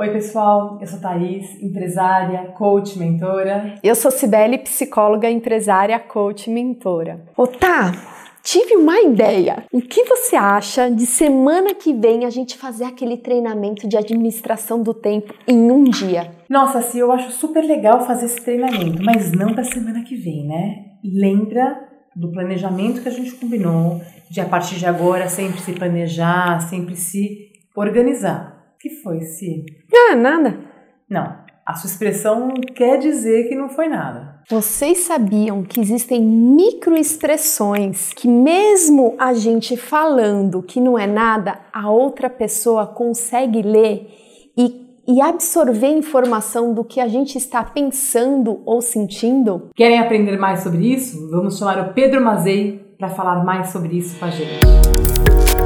Oi, pessoal. Eu sou Thaís, empresária, coach, mentora. Eu sou Cibele, psicóloga, empresária, coach, mentora. Ô, tá, tive uma ideia. O que você acha de semana que vem a gente fazer aquele treinamento de administração do tempo em um dia? Nossa, sim, eu acho super legal fazer esse treinamento, mas não para semana que vem, né? Lembra do planejamento que a gente combinou, de a partir de agora sempre se planejar, sempre se organizar que foi, Si? Ah, nada. Não, a sua expressão quer dizer que não foi nada. Vocês sabiam que existem microexpressões que, mesmo a gente falando que não é nada, a outra pessoa consegue ler e, e absorver informação do que a gente está pensando ou sentindo? Querem aprender mais sobre isso? Vamos chamar o Pedro Mazei para falar mais sobre isso com a gente.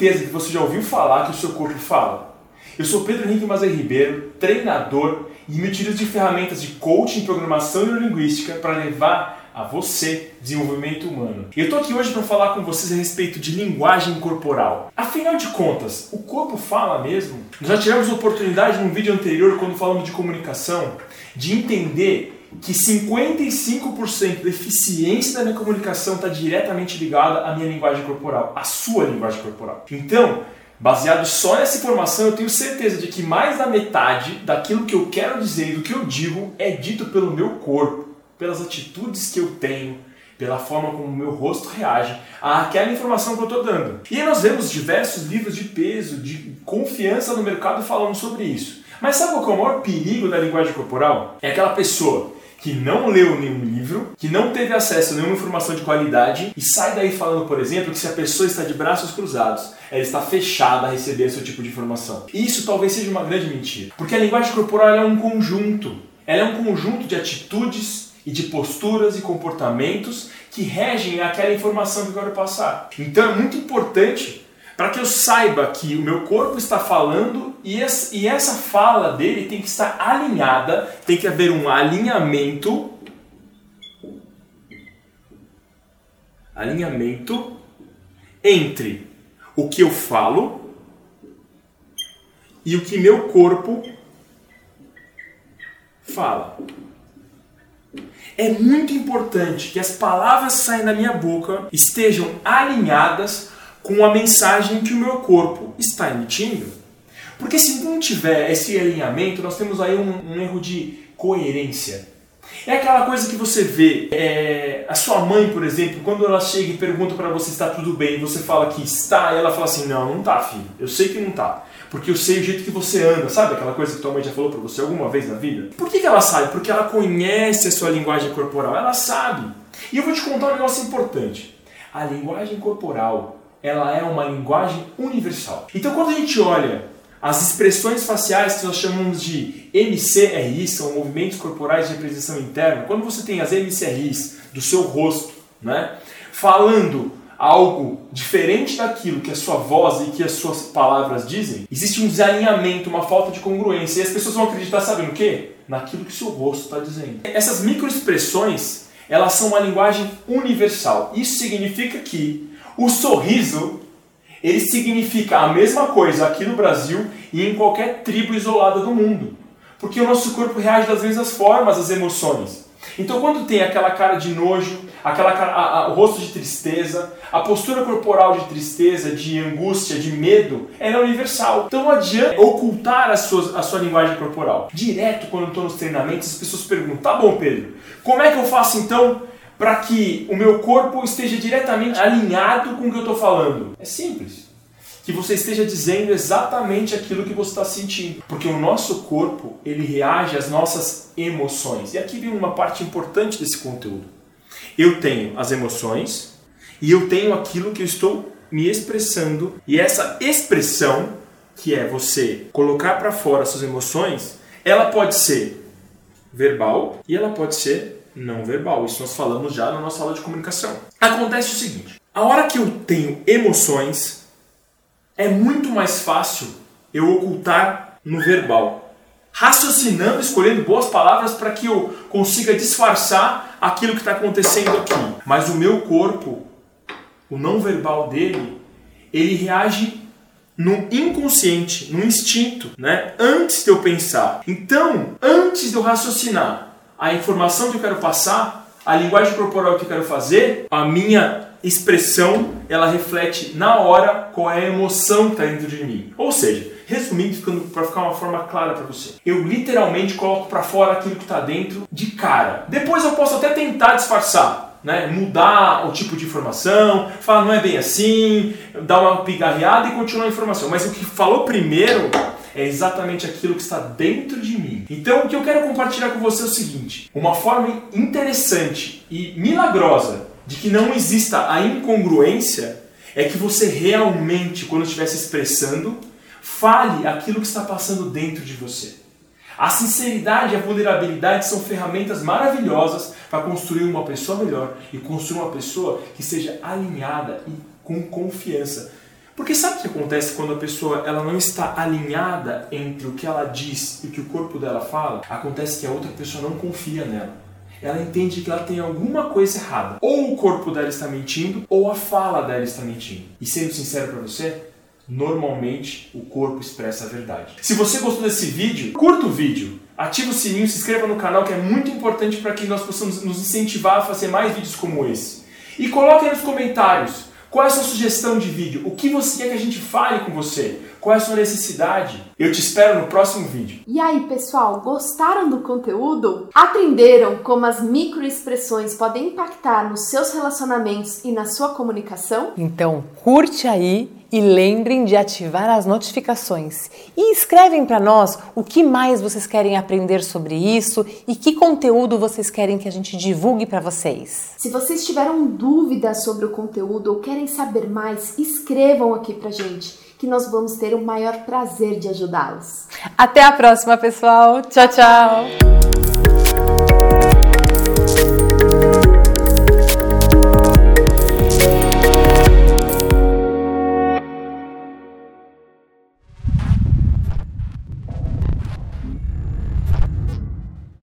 Certeza que você já ouviu falar que o seu corpo fala. Eu sou Pedro Henrique Mazei Ribeiro, treinador e me utilizo de ferramentas de coaching, programação e neurolinguística para levar a você desenvolvimento humano. Eu estou aqui hoje para falar com vocês a respeito de linguagem corporal. Afinal de contas, o corpo fala mesmo? Nós já tivemos oportunidade num vídeo anterior, quando falamos de comunicação, de entender que 55% da eficiência da minha comunicação está diretamente ligada à minha linguagem corporal, à sua linguagem corporal. Então, baseado só nessa informação, eu tenho certeza de que mais da metade daquilo que eu quero dizer e do que eu digo é dito pelo meu corpo, pelas atitudes que eu tenho, pela forma como o meu rosto reage àquela informação que eu estou dando. E aí nós vemos diversos livros de peso, de confiança no mercado falando sobre isso. Mas sabe qual é o maior perigo da linguagem corporal? É aquela pessoa que não leu nenhum livro, que não teve acesso a nenhuma informação de qualidade e sai daí falando, por exemplo, que se a pessoa está de braços cruzados, ela está fechada a receber esse tipo de informação. Isso talvez seja uma grande mentira, porque a linguagem corporal é um conjunto, ela é um conjunto de atitudes e de posturas e comportamentos que regem aquela informação que eu quero passar. Então é muito importante para que eu saiba que o meu corpo está falando e essa fala dele tem que estar alinhada, tem que haver um alinhamento. Alinhamento entre o que eu falo e o que meu corpo fala. É muito importante que as palavras que saem da minha boca estejam alinhadas com a mensagem que o meu corpo está emitindo. Porque se não tiver esse alinhamento, nós temos aí um, um erro de coerência. É aquela coisa que você vê, é, a sua mãe, por exemplo, quando ela chega e pergunta para você se está tudo bem, e você fala que está, e ela fala assim: Não, não tá, filho, eu sei que não tá. Porque eu sei o jeito que você anda, sabe aquela coisa que tua mãe já falou para você alguma vez na vida? Por que, que ela sabe? Porque ela conhece a sua linguagem corporal, ela sabe. E eu vou te contar um negócio importante. A linguagem corporal ela é uma linguagem universal. Então, quando a gente olha as expressões faciais que nós chamamos de MCRI, são movimentos corporais de representação interna, quando você tem as MCRIs do seu rosto, né, falando algo diferente daquilo que a sua voz e que as suas palavras dizem, existe um desalinhamento, uma falta de congruência. E as pessoas vão acreditar, sabendo o quê? Naquilo que o seu rosto está dizendo. Essas microexpressões, elas são uma linguagem universal. Isso significa que o sorriso, ele significa a mesma coisa aqui no Brasil e em qualquer tribo isolada do mundo. Porque o nosso corpo reage das mesmas formas às emoções. Então, quando tem aquela cara de nojo, aquela cara, a, a, o rosto de tristeza, a postura corporal de tristeza, de angústia, de medo, ela é universal. Então, não adianta ocultar a sua, a sua linguagem corporal. Direto, quando estou nos treinamentos, as pessoas perguntam: tá bom, Pedro, como é que eu faço então para que o meu corpo esteja diretamente alinhado com o que eu estou falando? É simples. Que você esteja dizendo exatamente aquilo que você está sentindo. Porque o nosso corpo, ele reage às nossas emoções. E aqui vem uma parte importante desse conteúdo. Eu tenho as emoções e eu tenho aquilo que eu estou me expressando. E essa expressão, que é você colocar para fora suas emoções, ela pode ser verbal e ela pode ser não verbal. Isso nós falamos já na nossa aula de comunicação. Acontece o seguinte: a hora que eu tenho emoções, é muito mais fácil eu ocultar no verbal. Raciocinando, escolhendo boas palavras para que eu consiga disfarçar aquilo que está acontecendo aqui. Mas o meu corpo, o não verbal dele, ele reage no inconsciente, no instinto, né? Antes de eu pensar. Então, antes de eu raciocinar a informação que eu quero passar, a linguagem corporal que eu quero fazer, a minha expressão, ela reflete na hora qual é a emoção que está dentro de mim. Ou seja, resumindo, para ficar uma forma clara para você, eu literalmente coloco para fora aquilo que está dentro de cara. Depois eu posso até tentar disfarçar, né, mudar o tipo de informação, falar não é bem assim, dar uma pigarreada e continuar a informação. Mas o que falou primeiro é exatamente aquilo que está dentro de mim. Então o que eu quero compartilhar com você é o seguinte: uma forma interessante e milagrosa de que não exista a incongruência é que você realmente, quando estiver se expressando, fale aquilo que está passando dentro de você. A sinceridade e a vulnerabilidade são ferramentas maravilhosas para construir uma pessoa melhor e construir uma pessoa que seja alinhada e com confiança. Porque sabe o que acontece quando a pessoa ela não está alinhada entre o que ela diz e o que o corpo dela fala? Acontece que a outra pessoa não confia nela. Ela entende que ela tem alguma coisa errada. Ou o corpo dela está mentindo, ou a fala dela está mentindo. E sendo sincero para você, normalmente o corpo expressa a verdade. Se você gostou desse vídeo, curta o vídeo, ative o sininho, se inscreva no canal que é muito importante para que nós possamos nos incentivar a fazer mais vídeos como esse. E coloque nos comentários qual é a sua sugestão de vídeo, o que você quer que a gente fale com você, qual é a sua necessidade. Eu te espero no próximo vídeo. E aí, pessoal, gostaram do conteúdo? Aprenderam como as microexpressões podem impactar nos seus relacionamentos e na sua comunicação? Então, curte aí e lembrem de ativar as notificações. E escrevem para nós o que mais vocês querem aprender sobre isso e que conteúdo vocês querem que a gente divulgue para vocês. Se vocês tiveram dúvidas sobre o conteúdo ou querem saber mais, escrevam aqui pra gente, que nós vamos ter o maior prazer de ajudá-los. Até a próxima, pessoal. Tchau, tchau.